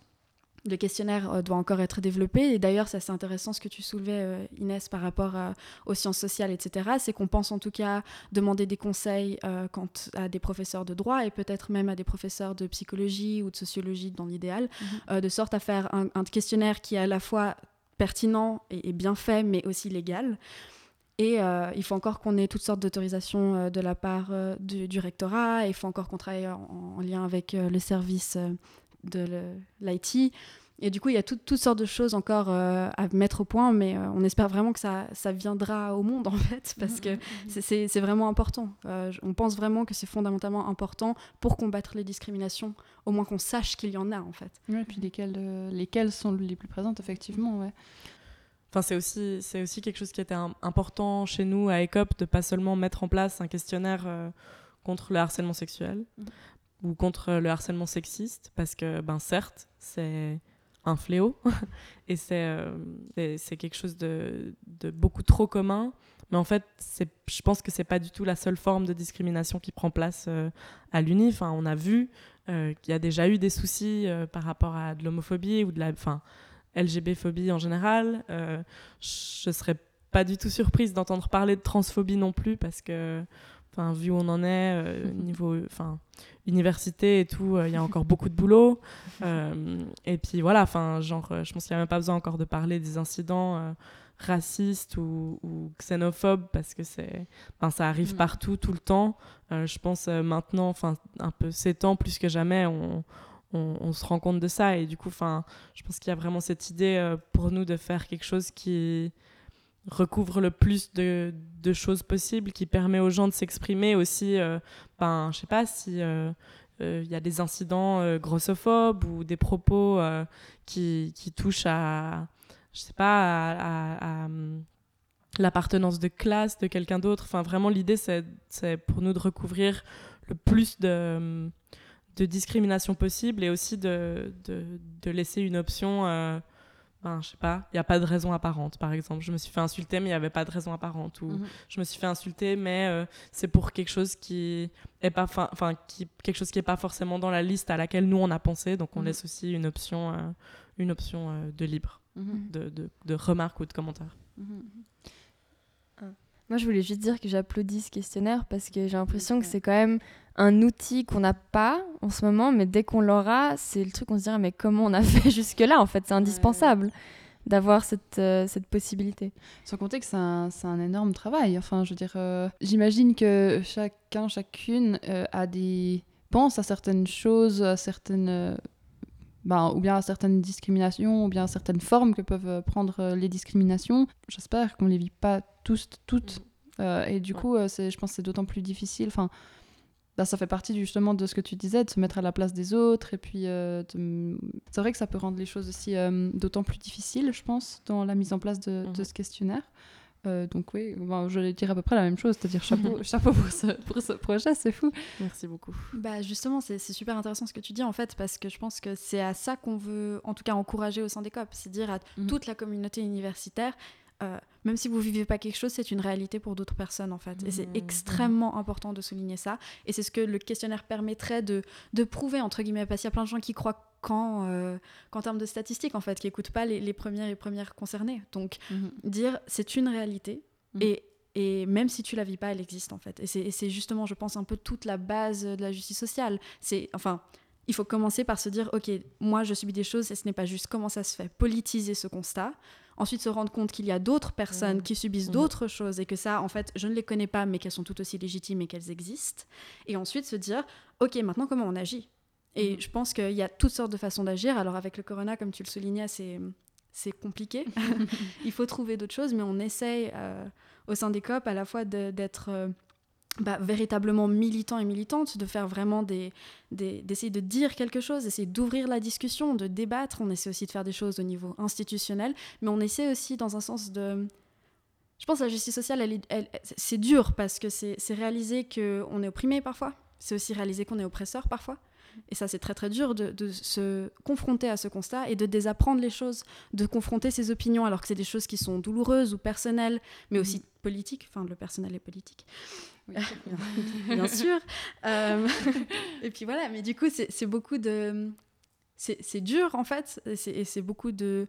Speaker 4: le questionnaire euh, doit encore être développé. Et d'ailleurs, c'est assez intéressant ce que tu soulevais, euh, Inès, par rapport aux sciences sociales, etc. C'est qu'on pense en tout cas demander des conseils euh, à des professeurs de droit et peut-être même à des professeurs de psychologie ou de sociologie dans l'idéal, mhm. de sorte à faire un, questionnaire qui est à la fois pertinent et, bien fait, mais aussi légal. Et il faut encore qu'on ait toutes sortes d'autorisations de la part du, rectorat. Il faut encore qu'on travaille en, lien avec le service de l'IT. Et du coup, il y a toutes sortes de choses encore euh, à mettre au point, mais euh, on espère vraiment que ça, ça, viendra au monde, en fait, parce que c'est vraiment important. Euh, on pense vraiment que c'est fondamentalement important pour combattre les discriminations, au moins qu'on sache qu'il y en a, en fait.
Speaker 3: et puis lesquelles, lesquelles sont les plus présentes, effectivement, ouais.
Speaker 5: Enfin, c'est aussi, c'est aussi quelque chose qui était important chez nous à ECOP, de pas seulement mettre en place un questionnaire contre le harcèlement sexuel, mm ou contre le harcèlement sexiste, parce que, ben, certes, c'est un fléau et euh, c'est c'est quelque chose de, beaucoup trop commun. Mais en fait, je pense que c'est pas du tout la seule forme de discrimination qui prend place euh, à l'UNI. Enfin, on a vu euh, qu'il y a déjà eu des soucis par rapport à de l'homophobie ou de la, enfin, LGB-phobie en général. je serais pas du tout surprise d'entendre parler de transphobie non plus parce que Enfin, vu où on en est, euh, niveau enfin, université et tout, euh, il y a encore beaucoup de boulot. Euh, et puis voilà, enfin, genre, je pense qu'il n'y a même pas besoin encore de parler des incidents racistes ou, xénophobes parce que c'est, ça arrive mm. partout, tout le temps. je pense maintenant, enfin, un peu ces temps plus que jamais, on, on, on, se rend compte de ça. Et du coup, enfin, je pense qu'il y a vraiment cette idée pour nous de faire quelque chose qui recouvre le plus de, choses possibles, qui permet aux gens de s'exprimer aussi, euh, ben, je sais pas si il euh, euh, y a des incidents euh, grossophobes ou des propos qui, qui, touchent à, je sais pas, à, l'appartenance de classe de quelqu'un d'autre. Enfin, vraiment, l'idée, c'est pour nous de recouvrir le plus de, de discrimination possible et aussi de, de, de laisser une option ben, je sais pas, il n'y a pas de raison apparente, par exemple. Je me suis fait insulter, mais il n'y avait pas de raison apparente. Ou mhm. je me suis fait insulter, mais euh, c'est pour quelque chose qui est pas, enfin, qui, quelque chose qui est pas forcément dans la liste à laquelle nous on a pensé. Donc on mhm. laisse aussi une option, euh, une option euh, de libre, mhm. de, de, de, remarques ou de commentaires.
Speaker 1: Moi, je voulais juste dire que j'applaudis ce questionnaire parce que j'ai l'impression que c'est quand même un outil qu'on n'a pas en ce moment, mais dès qu'on l'aura, c'est le truc on se dira mais comment on a fait jusque-là En fait, c'est indispensable d'avoir cette, euh, cette possibilité.
Speaker 3: Sans compter que c'est un, un, énorme travail. Enfin, je veux dire, euh, j'imagine que chacun, chacune euh, a des pense à certaines choses, à certaines ben, ou bien à certaines discriminations, ou bien à certaines formes que peuvent prendre les discriminations. J'espère qu'on ne les vit pas tous, toutes. Mm. Euh, et du coup, euh, je pense que c'est d'autant plus difficile. Enfin, bah, ça fait partie justement de ce que tu disais, de se mettre à la place des autres. Et puis, euh, c'est vrai que ça peut rendre les choses aussi d'autant plus difficiles, je pense, dans la mise en place de, de mm-hmm. ce questionnaire. Euh, donc oui, je vais dire à peu près la même chose, c'est-à-dire chapeau, chapeau pour, ce, pour ce projet, c'est fou.
Speaker 5: Merci beaucoup.
Speaker 4: Bah justement, c'est super intéressant ce que tu dis en fait, parce que je pense que c'est à ça qu'on veut en tout cas encourager au sein des COP, c'est dire à mhm. toute la communauté universitaire, euh, même si vous vivez pas quelque chose, c'est une réalité pour d'autres personnes en fait. Et c'est mhm. extrêmement important de souligner ça. Et c'est ce que le questionnaire permettrait de, de prouver, entre guillemets, parce qu'il y a plein de gens qui croient qu'en euh, termes de statistiques, en fait, qui n'écoutent pas les, les, premières et premières concernées. Donc, mhm. dire c'est une réalité mhm. et, et même si tu la vis pas, elle existe en fait. Et c'est justement, je pense, un peu toute la base de la justice sociale. C'est, enfin, il faut commencer par se dire, ok, moi je subis des choses et ce n'est pas juste. Comment ça se fait Politiser ce constat. Ensuite, se rendre compte qu'il y a d'autres personnes mhm. qui subissent d'autres choses et que ça, en fait, je ne les connais pas, mais qu'elles sont tout aussi légitimes et qu'elles existent. Et ensuite, se dire, ok, maintenant comment on agit? Et mhm. je pense qu'il y a toutes sortes de façons d'agir. Alors avec le corona, comme tu le soulignais, c'est, c'est compliqué. Il faut trouver d'autres choses, mais on essaye euh, au sein des COP à la fois d'être euh, bah, véritablement militant et militante, de faire vraiment des, d'essayer de dire quelque chose, d'essayer d'ouvrir la discussion, de débattre. On essaie aussi de faire des choses au niveau institutionnel, mais on essaie aussi dans un sens de... Je pense que la justice sociale, elle, c'est dur parce que c'est, c'est réaliser qu'on est opprimé parfois. C'est aussi réaliser qu'on est oppresseur parfois. Et ça, c'est très très dur de, se confronter à ce constat et de désapprendre les choses, de confronter ses opinions alors que c'est des choses qui sont douloureuses ou personnelles, mais aussi mm. politiques. Enfin, le personnel est politique. bien sûr. Euh, et puis voilà, mais du coup, c'est beaucoup de c'est dur en fait, et c'est beaucoup de,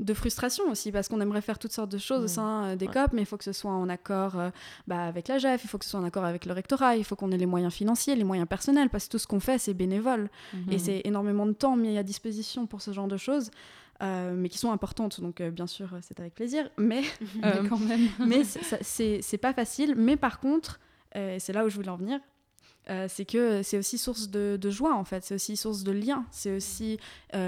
Speaker 4: de frustration aussi, parce qu'on aimerait faire toutes sortes de choses au mmh. sein euh, des COP, mais il faut que ce soit en accord euh, bah, avec la GEF, il faut que ce soit en accord avec le rectorat, il faut qu'on ait les moyens financiers, les moyens personnels, parce que tout ce qu'on fait, c'est bénévole. Et mmh. c'est énormément de temps mis à disposition pour ce genre de choses. Euh, mais qui sont importantes, donc bien sûr c'est avec plaisir, mais, quand même. mais c'est pas facile. Mais par contre, c'est là où je voulais en venir, c'est que c'est aussi source de, joie en fait, c'est aussi source de lien, c'est aussi mmh.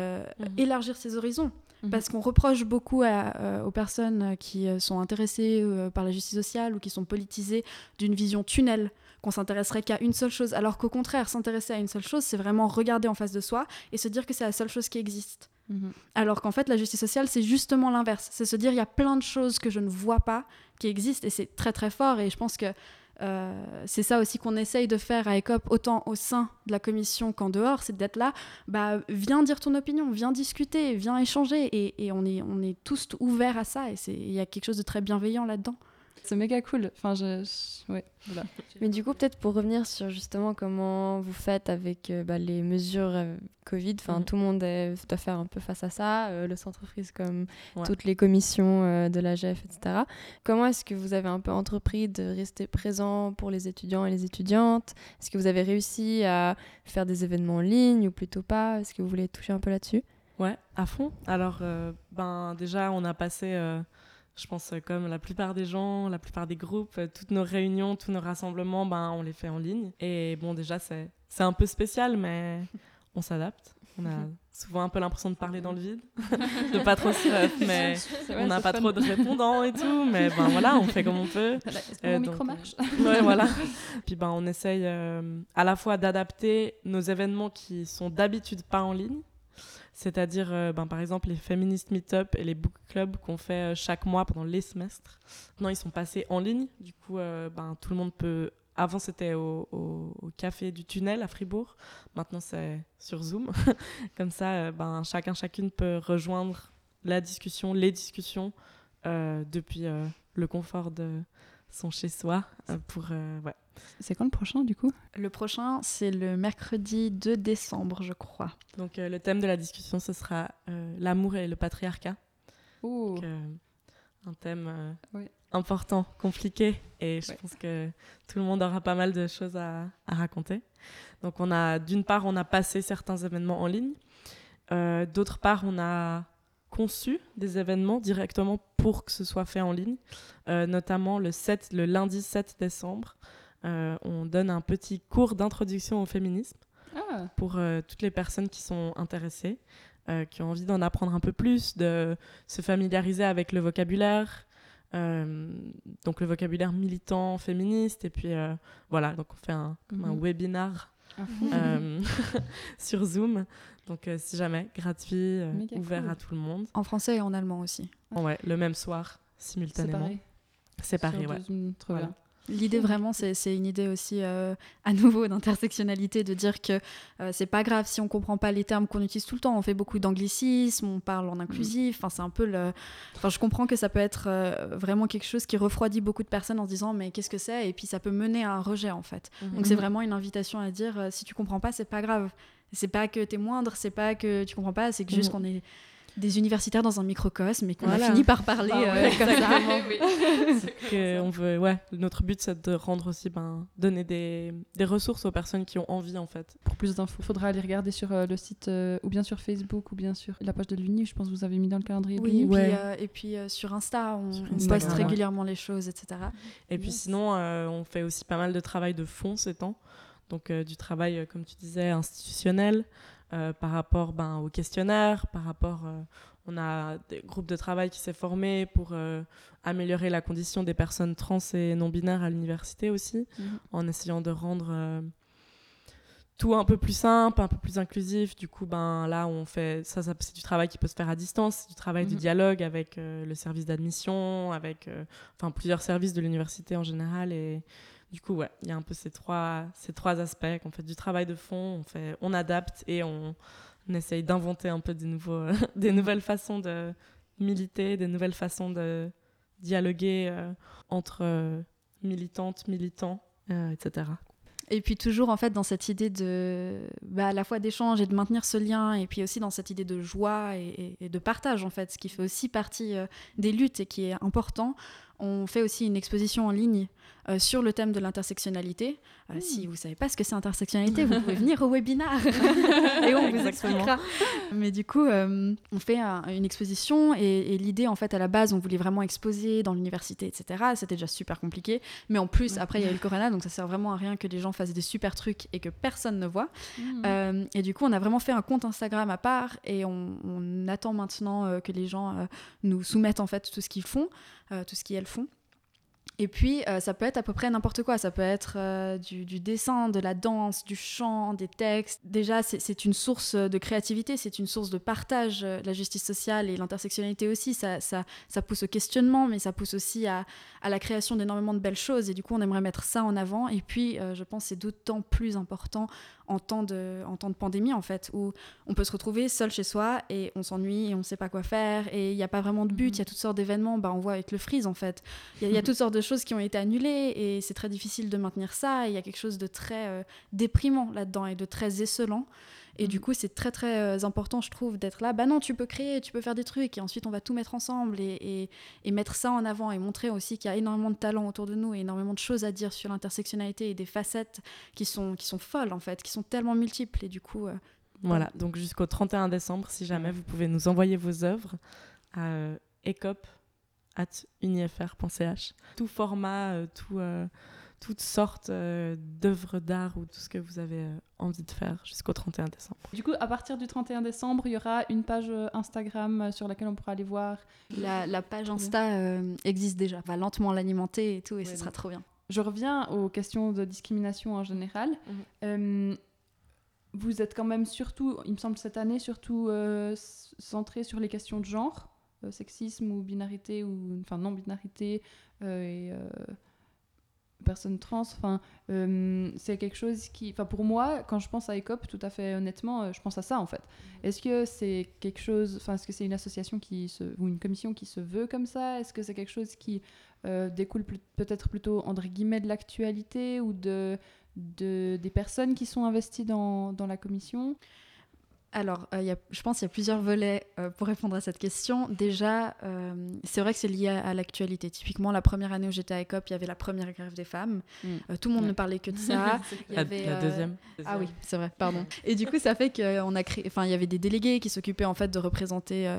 Speaker 4: élargir ses horizons. Mhm. Parce qu'on reproche beaucoup euh, aux personnes qui euh, sont intéressées euh, par la justice sociale ou qui sont politisées d'une vision tunnel, qu'on s'intéresserait qu'à une seule chose, alors qu'au contraire, s'intéresser à une seule chose, c'est vraiment regarder en face de soi et se dire que c'est la seule chose qui existe. Mhm. Alors qu'en fait, la justice sociale, c'est justement l'inverse. C'est se dire, il y a plein de choses que je ne vois pas qui existent et c'est très très fort. Et je pense que euh, c'est ça aussi qu'on essaye de faire à ECOP, autant au sein de la commission qu'en dehors, c'est d'être là, bah, viens dire ton opinion, viens discuter, viens échanger, et, et on, est, on est tous ouverts à ça, et il y a quelque chose de très bienveillant là-dedans.
Speaker 3: C'est méga cool. Enfin, je, Ouais,
Speaker 1: Mais du coup, peut-être pour revenir sur justement comment vous faites avec euh, bah, les mesures euh, Covid, enfin, mhm. tout le monde doit faire un peu face à ça, euh, le centre frise comme toutes les commissions de la GEF, etc. Comment est-ce que vous avez un peu entrepris de rester présent pour les étudiants et les étudiantes? Est-ce que vous avez réussi à faire des événements en ligne ou plutôt pas? Est-ce que vous voulez toucher un peu là-dessus?
Speaker 5: Ouais, à fond. Alors, ben, déjà, on a passé je pense euh, comme la plupart des gens, la plupart des groupes, euh, toutes nos réunions, tous nos rassemblements, ben, on les fait en ligne. Et bon, déjà, c'est un peu spécial, mais on s'adapte. On a souvent un peu l'impression de parler dans le vide, de pas trop se mais on n'a pas trop de répondants et tout, mais ben voilà, on fait comme on peut.
Speaker 3: Est-ce mon micro marche?
Speaker 5: Ouais, voilà. Puis ben on essaye euh, à la fois d'adapter nos événements qui sont d'habitude pas en ligne, c'est-à-dire euh, ben, par exemple les Feminist Meetup et les book clubs qu'on fait euh, chaque mois pendant les semestres. Maintenant ils sont passés en ligne, du coup euh, ben, tout le monde peut... Avant c'était au, café du tunnel à Fribourg, maintenant c'est sur Zoom. Comme ça, ben, chacun, chacune peut rejoindre la discussion, les discussions depuis le confort de son chez-soi pour... ouais
Speaker 3: c'est quand le prochain du coup?
Speaker 4: Le prochain, c'est le mercredi 2 décembre, je crois.
Speaker 5: Donc euh, le thème de la discussion, ce sera euh, l'amour et le patriarcat. Donc, euh, un thème important, compliqué, et je pense que tout le monde aura pas mal de choses à, à raconter. Donc on a, d'une part, on a passé certains événements en ligne. D'autre part, on a conçu des événements directement pour que ce soit fait en ligne, notamment le, 7, le lundi 7 décembre. Euh, on donne un petit cours d'introduction au féminisme ah. pour euh, toutes les personnes qui sont intéressées, euh, qui ont envie d'en apprendre un peu plus, de se familiariser avec le vocabulaire, donc le vocabulaire militant, féministe, et puis voilà, donc on fait un, comme un mhm. webinar sur Zoom. Donc, si jamais, gratuit, ouvert à tout le monde.
Speaker 4: En français et en allemand aussi.
Speaker 5: Ouais, le même soir, simultanément. C'est pareil. ouais.
Speaker 4: L'idée vraiment, c'est une idée aussi euh, à nouveau d'intersectionnalité, de dire que euh, c'est pas grave si on comprend pas les termes qu'on utilise tout le temps. On fait beaucoup d'anglicisme, on parle en inclusif. Enfin, c'est un peu le. Enfin, je comprends que ça peut être euh, vraiment quelque chose qui refroidit beaucoup de personnes en se disant mais qu'est-ce que c'est? Et puis ça peut mener à un rejet en fait. Mhm. Donc c'est vraiment une invitation à dire si tu comprends pas, c'est pas grave. C'est pas que t'es moindre, c'est pas que tu comprends pas, c'est que juste mhm. qu'on est des universitaires dans un microcosme et qu'on a fini par parler ah euh, comme ça.
Speaker 5: que on veut, ouais, notre but c'est de rendre aussi, ben, donner des, des, ressources aux personnes qui ont envie en fait.
Speaker 3: Pour plus d'infos, il faudra aller regarder sur euh, le site euh, ou bien sur Facebook ou bien sur la page de l'Uni, je pense que vous avez mis dans le calendrier.
Speaker 4: Oui, et puis, sur Insta, on, poste régulièrement les choses, etc.
Speaker 5: Et puis sinon, on fait aussi pas mal de travail de fond ces temps. Donc du travail, comme tu disais, institutionnel, euh, par rapport ben, au questionnaire, par rapport... Euh, on a des groupes de travail qui s'est formé pour euh, améliorer la condition des personnes trans et non-binaires à l'université aussi, mhm. en essayant de rendre tout un peu plus simple, un peu plus inclusif. Du coup, ben là, on fait ça, c'est du travail qui peut se faire à distance, c'est du travail de mhm. dialogue avec le service d'admission, avec enfin plusieurs services de l'université en général et du coup, ouais, il y a un peu ces trois, ces trois aspects. On fait du travail de fond, on, fait, on adapte et on, essaye d'inventer un peu des, nouveaux, des nouvelles façons de militer, des nouvelles façons de dialoguer euh, entre euh, militantes, militants, euh, etc.
Speaker 4: Et puis toujours en fait dans cette idée de bah, à la fois d'échange et de maintenir ce lien, et puis aussi dans cette idée de joie et, de partage en fait, ce qui fait aussi partie des luttes et qui est important. On fait aussi une exposition en ligne euh, sur le thème de l'intersectionnalité. Euh, Si vous savez pas ce que c'est intersectionnalité, vous pouvez venir au webinaire et on vous expliquera. Mais du coup, euh, on fait un- une exposition et, et l'idée, en fait, à la base, on voulait vraiment exposer dans l'université, etc. C'était déjà super compliqué. Mais en plus, après, il y a eu le corona, donc ça sert vraiment à rien que les gens fassent des super trucs et que personne ne voit. Euh, et du coup, on a vraiment fait un compte Instagram à part et on, on attend maintenant que les gens nous soumettent en fait tout ce qu'ils font, tout ce qu'elles font. laufen. Et puis, euh, ça peut être à peu près n'importe quoi. Ça peut être euh, du, du dessin, de la danse, du chant, des textes. Déjà, c'est- une source de créativité, c'est une source de partage. euh, La justice sociale et l'intersectionnalité aussi, ça, ça, ça pousse au questionnement, mais ça pousse aussi à, à la création d'énormément de belles choses. Et du coup, on aimerait mettre ça en avant. Et puis, euh, je pense que c'est d'autant plus important en temps, de, en temps de pandémie, en fait, où on peut se retrouver seul chez soi et on s'ennuie et on ne sait pas quoi faire et il n'y a pas vraiment de but, il y a toutes sortes d'événements, bah, on voit avec le freeze en fait. Il y, y a toutes sortes de choses qui ont été annulées et c'est très difficile de maintenir ça il y a quelque chose de très euh, déprimant là-dedans et de très esselant. Et du coup, c'est très très euh, important, je trouve, d'être là. Bah non, tu peux créer, tu peux faire des trucs, et ensuite on va tout mettre ensemble et, et- et mettre ça en avant et montrer aussi qu'il y a énormément de talents autour de nous et énormément de choses à dire sur l'intersectionnalité et des facettes qui sont, qui sont folles en fait, qui sont tellement multiples. Et du coup, euh,
Speaker 5: Voilà, donc jusqu'au 31 décembre, si jamais vous pouvez nous envoyer vos œuvres à euh, ecop.unifr.ch. Tout format, euh, tout, euh, toutes sortes euh, d'œuvres d'art ou tout ce que vous avez euh, envie de faire jusqu'au 31 décembre.
Speaker 3: Du coup, à partir du 31 décembre, il y aura une page Instagram sur laquelle on pourra aller voir.
Speaker 4: la, la page Insta euh, existe déjà. On va lentement l'alimenter et tout, et
Speaker 3: Ouais,
Speaker 4: ce sera
Speaker 3: donc-
Speaker 4: trop bien.
Speaker 3: Je reviens aux questions de discrimination en général. Euh, vous êtes quand même surtout, il me semble cette année, surtout euh, centré sur les questions de genre, sexisme ou binarité, ou enfin non-binarité euh, et euh, personnes trans. Enfin, euh, c'est quelque chose qui, enfin pour moi, quand je pense à ECOP, tout à fait honnêtement, euh, je pense à ça en fait. Est-ce que c'est quelque chose, enfin est-ce que c'est une association qui se, ou une commission qui se veut comme ça? Est-ce que c'est quelque chose qui euh, découle peut-être plutôt entre guillemets de l'actualité ou de, de des personnes qui sont investies dans, dans la commission?
Speaker 4: Alors, euh, il y a- je pense qu'il y a plusieurs volets euh, pour répondre à cette question. Déjà, euh, c'est vrai que c'est lié à, à l'actualité. Typiquement, la première année où j'étais à ECOP, il y avait la première grève des femmes.
Speaker 3: Mm.
Speaker 4: Euh, tout le monde
Speaker 3: Ouais.
Speaker 4: ne parlait que de ça. Il y avait,
Speaker 5: la deuxième,
Speaker 4: Ah oui, c'est vrai, pardon. Et du coup, ça fait qu'on a créé, enfin, il y avait des délégués qui s'occupaient en fait de représenter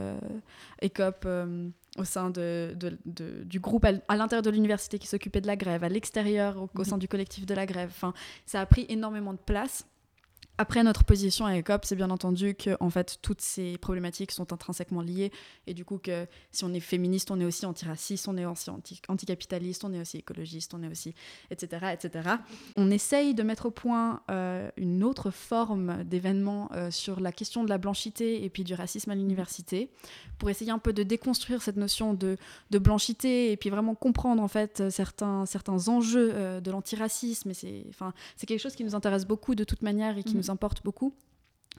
Speaker 4: ECOP au sein de, de- de- du groupe à l'intérieur de l'université qui s'occupait de la grève, à l'extérieur au, au
Speaker 3: Mhm.
Speaker 4: sein du collectif de la grève. Enfin, ça a pris énormément de place. Après, notre position à ECOP, c'est bien entendu que en fait, toutes ces problématiques sont intrinsèquement liées. Et du coup, que si on est féministe, on est aussi antiraciste, on est aussi anti- anticapitaliste, on est aussi écologiste, on est aussi, etc. etc. On essaye de mettre au point euh, une autre forme d'événement euh, sur la question de la blanchité et puis du racisme à l'université, pour essayer un peu de déconstruire cette notion de, de blanchité et puis vraiment comprendre en fait certains, certains enjeux euh, de l'antiracisme. C'est, enfin, quelque chose qui nous intéresse beaucoup de toute manière et qui
Speaker 3: Mhm.
Speaker 4: nous importe beaucoup.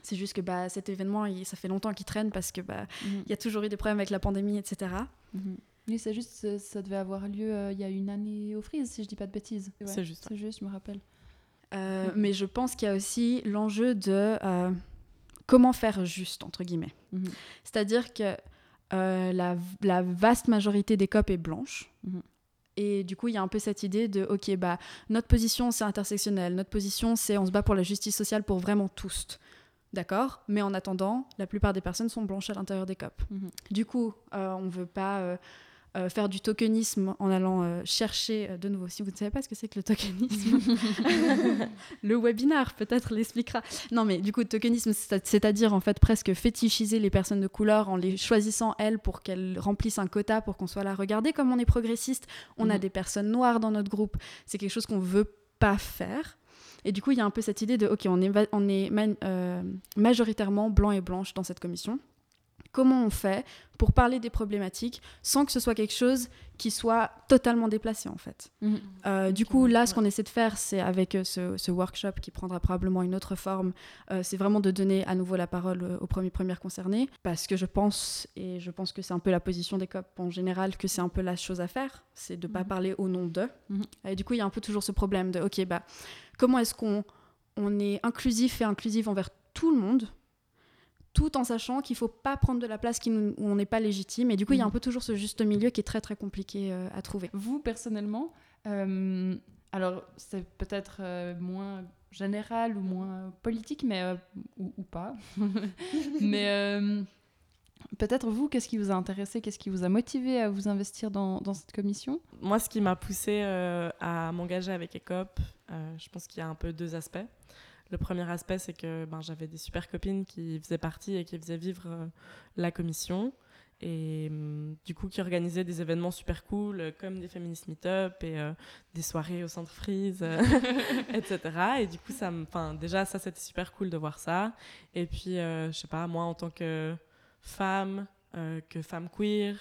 Speaker 4: C'est juste que bah, cet événement, il- ça fait longtemps qu'il traîne parce que bah,
Speaker 3: Mhm.
Speaker 4: il y a toujours eu des problèmes avec la pandémie, etc.
Speaker 3: Mhm. Oui, c'est juste, ça, devait avoir lieu euh, il y a une année au Freeze, si je dis pas de bêtises. Ouais,
Speaker 5: C'est juste,
Speaker 3: C'est juste, je me rappelle.
Speaker 4: Euh,
Speaker 3: Mhm.
Speaker 4: Mais je pense qu'il y a aussi l'enjeu de euh, comment faire juste, entre guillemets. C'est-à-dire que la, la vaste majorité des COP est blanche. Et du coup, il y a un peu cette idée de, OK, bah, notre position, c'est intersectionnel. Notre position, c'est on se bat pour la justice sociale pour vraiment tous. D'accord? Mais en attendant, la plupart des personnes sont blanches à l'intérieur des COP.
Speaker 3: Mhm.
Speaker 4: Du coup, euh, on ne veut pas euh, euh, faire du tokenisme en allant euh, chercher, euh, de nouveau, si vous ne savez pas ce que c'est que le tokenisme, le webinar peut-être l'expliquera. Non, mais du coup, tokenisme, c'est- c'est-à-dire en fait presque fétichiser les personnes de couleur en les choisissant elles pour qu'elles remplissent un quota pour qu'on soit là. Regardez comme on est progressiste, on a
Speaker 3: Mhm.
Speaker 4: des personnes noires dans notre groupe. C'est quelque chose qu'on veut pas faire. Et du coup, il y a un peu cette idée de, ok, on est, on est majoritairement blanc et blanche dans cette commission. Comment on fait pour parler des problématiques sans que ce soit quelque chose qui soit totalement déplacé en fait.
Speaker 3: Mhm.
Speaker 4: Euh, du coup, là, ce qu'on essaie de faire, c'est avec euh, ce, ce workshop qui prendra probablement une autre forme, euh, c'est vraiment de donner à nouveau la parole aux premiers premières concernées, parce que je pense, et je pense que c'est un peu la position des COP en général, que c'est un peu la chose à faire, c'est de ne pas
Speaker 3: Mhm.
Speaker 4: parler au nom d'eux.
Speaker 3: Mhm.
Speaker 4: Et du coup, il y a un peu toujours ce problème de, ok, bah, comment est-ce qu'on on est inclusif et inclusive envers tout le monde? Tout en sachant qu'il faut pas prendre de la place qui nous- où on n'est pas légitime. Et du coup, il y a un
Speaker 3: Mhm.
Speaker 4: peu toujours ce juste milieu qui est très très compliqué euh, à trouver.
Speaker 3: Vous, personnellement, euh, alors c'est peut-être euh, moins général ou moins politique, mais euh, ou, ou pas. mais euh, peut-être vous, qu'est-ce qui vous a intéressé, qu'est-ce qui vous a motivé à vous investir dans, dans cette commission?
Speaker 5: Moi, ce qui m'a poussé euh, à m'engager avec ECOP, euh, je pense qu'il y a un peu deux aspects. Le premier aspect, c'est que ben, j'avais des super copines qui faisaient partie et qui faisaient vivre euh, la commission. Et hum, du coup, qui organisaient des événements super cool, euh, comme des féministes meet-up et euh, des soirées au centre Freeze, etc. Et du coup, ça déjà, ça, c'était super cool de voir ça. Et puis, euh, je sais pas, moi, en tant que femme, que femme queer,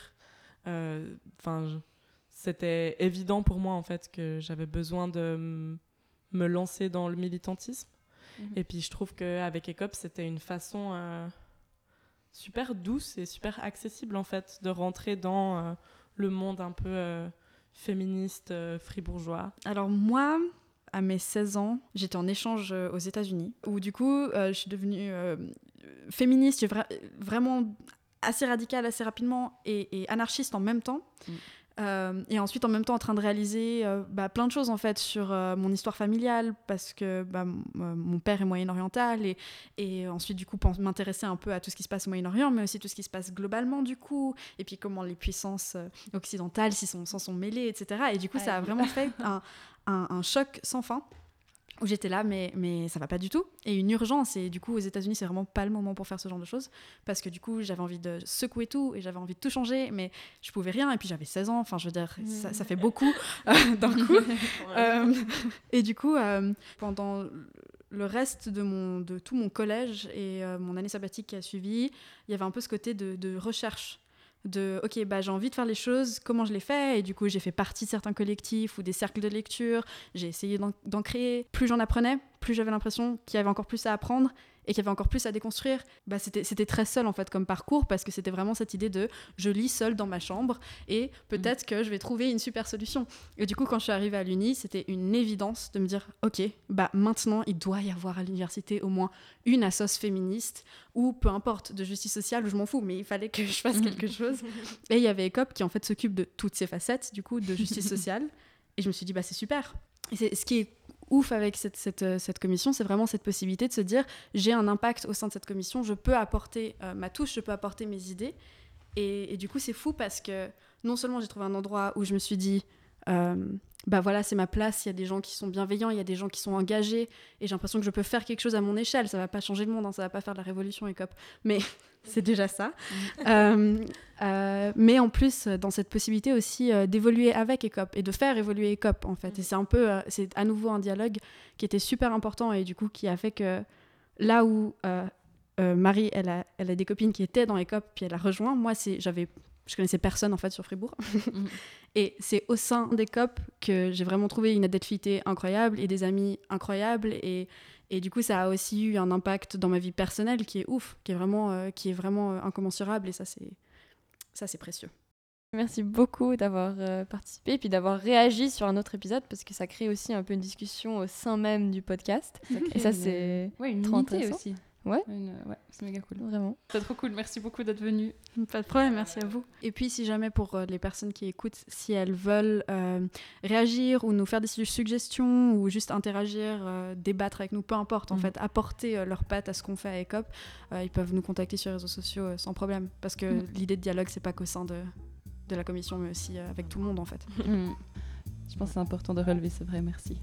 Speaker 5: enfin, c'était évident pour moi en fait que j'avais besoin de me lancer dans le militantisme. Et puis je trouve qu'avec ECOP, c'était une façon euh, super douce et super accessible en fait de rentrer dans euh, le monde un peu euh, féministe euh, fribourgeois.
Speaker 4: Alors moi, à mes 16 ans, j'étais en échange aux États-Unis, où du coup, je suis devenue féministe, vra- vraiment assez radicale assez rapidement et, et anarchiste en même temps.
Speaker 3: Mm.
Speaker 4: Euh, et ensuite, en même temps, en train de réaliser euh, bah, plein de choses en fait sur euh, mon histoire familiale, parce que bah, mon père est moyen-oriental, et, et ensuite, du coup, m'intéresser un peu à tout ce qui se passe au Moyen-Orient, mais aussi tout ce qui se passe globalement, du coup, et puis comment les puissances occidentales sont, s'en sont mêlées, etc. Et du coup, ça a vraiment fait un, un- un choc sans fin où j'étais là, mais, mais ça va pas du tout. Et une urgence. Et du coup, aux États-Unis, c'est vraiment pas le moment pour faire ce genre de choses. Parce que du coup, j'avais envie de secouer tout et j'avais envie de tout changer, mais je pouvais rien. Et puis j'avais 16 ans. Enfin, je veux dire, ça, ça fait beaucoup euh, d'un coup. Euh, et du coup, euh, pendant le reste de, mon, de tout mon collège et mon année sabbatique qui a suivi, il y avait un peu ce côté de, de recherche. De, ok, bah, j'ai envie de faire les choses, comment je les fais? Et du coup, j'ai fait partie de certains collectifs ou des cercles de lecture. J'ai essayé d'en d'en créer. Plus j'en apprenais, plus j'avais l'impression qu'il y avait encore plus à apprendre et qu'il y avait encore plus à déconstruire. Bah, c'était très seul en fait comme parcours parce que c'était vraiment cette idée de je lis seul dans ma chambre et peut-être que je vais trouver une super solution. Et du coup, quand je suis arrivée à l'Uni, c'était une évidence de me dire ok, bah maintenant il doit y avoir à l'université au moins une assoce féministe ou peu importe de justice sociale, je m'en fous, mais il fallait que je fasse quelque chose. Et il y avait ECOP qui en fait s'occupe de toutes ces facettes du coup de justice sociale. Et je me suis dit bah c'est super. Et c'est ce qui est ouf avec cette, cette, euh, cette commission, c'est vraiment cette possibilité de se dire j'ai un impact au sein de cette commission, je peux apporter euh, ma touche, je peux apporter mes idées. Et, du coup, c'est fou parce que non seulement j'ai trouvé un endroit où je me suis dit euh, bah voilà, c'est ma place, il y a des gens qui sont bienveillants, il y a des gens qui sont engagés, et j'ai l'impression que je peux faire quelque chose à mon échelle. Ça va pas changer le monde, hein, ça va pas faire de la révolution, ECOP, mais c'est déjà ça. Euh, euh, mais en plus, dans cette possibilité aussi euh, d'évoluer avec ECOP et de faire évoluer ECOP, en fait. Et c'est un peu, c'est à nouveau un dialogue qui était super important et du coup qui a fait que là où Marie, elle a, elle a des copines qui étaient dans ECOP, puis elle a rejoint, moi, j'avais je connaissais personne en fait sur Fribourg.
Speaker 3: Mhm.
Speaker 4: et c'est au sein des COP que j'ai vraiment trouvé une adelphité incroyable et des amis incroyables. Et, et du coup, ça a aussi eu un impact dans ma vie personnelle qui est ouf, qui est vraiment, euh, qui est vraiment euh, incommensurable. Et ça, c'est, ça, c'est précieux.
Speaker 1: Merci beaucoup d'avoir euh, participé et puis d'avoir réagi sur un autre épisode parce que ça crée aussi un peu une discussion au sein même du podcast. Et ça, c'est
Speaker 3: ouais, une unité aussi.
Speaker 1: Ouais.
Speaker 3: Une- ouais, c'est méga cool.
Speaker 1: vraiment.
Speaker 3: C'est trop cool. Merci beaucoup d'être venu.
Speaker 4: Pas de problème, merci à vous. Et puis, si jamais pour euh, les personnes qui écoutent, si elles veulent euh, réagir ou nous faire des su- suggestions ou juste interagir, euh, débattre avec nous, peu importe, en
Speaker 3: Mhm.
Speaker 4: fait, apporter euh, leur patte à ce qu'on fait à ECOP, euh, ils peuvent nous contacter sur les réseaux sociaux euh, sans problème. Parce que
Speaker 3: Mhm.
Speaker 4: l'idée de dialogue, c'est pas qu'au sein de, de la commission, mais aussi euh, avec tout le monde, en fait.
Speaker 3: Mm. Je pense que c'est important de relever, c'est vrai. Merci.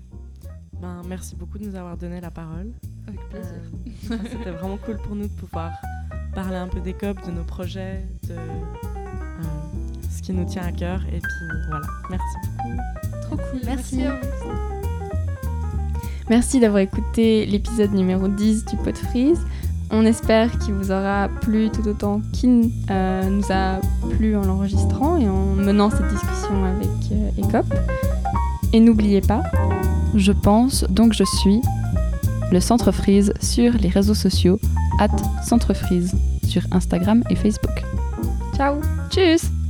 Speaker 5: Ben, merci beaucoup de nous avoir donné la parole.
Speaker 3: Avec plaisir.
Speaker 5: Euh, C'était vraiment cool pour nous de pouvoir parler un peu des COP, de nos projets, de euh, ce qui nous tient à cœur. Et puis voilà, merci beaucoup.
Speaker 3: Trop cool.
Speaker 4: Merci.
Speaker 3: à vous.
Speaker 1: Merci d'avoir écouté l'épisode numéro 10 du Pot Freeze. On espère qu'il vous aura plu tout autant qu'il euh, nous a plu en l'enregistrant et en menant cette discussion avec euh, ECOP. Et n'oubliez pas,
Speaker 3: Je pense, donc je suis le Centre Frise sur les réseaux sociaux, at Centre Frise sur Instagram et Facebook.
Speaker 1: ciao
Speaker 3: Tchuss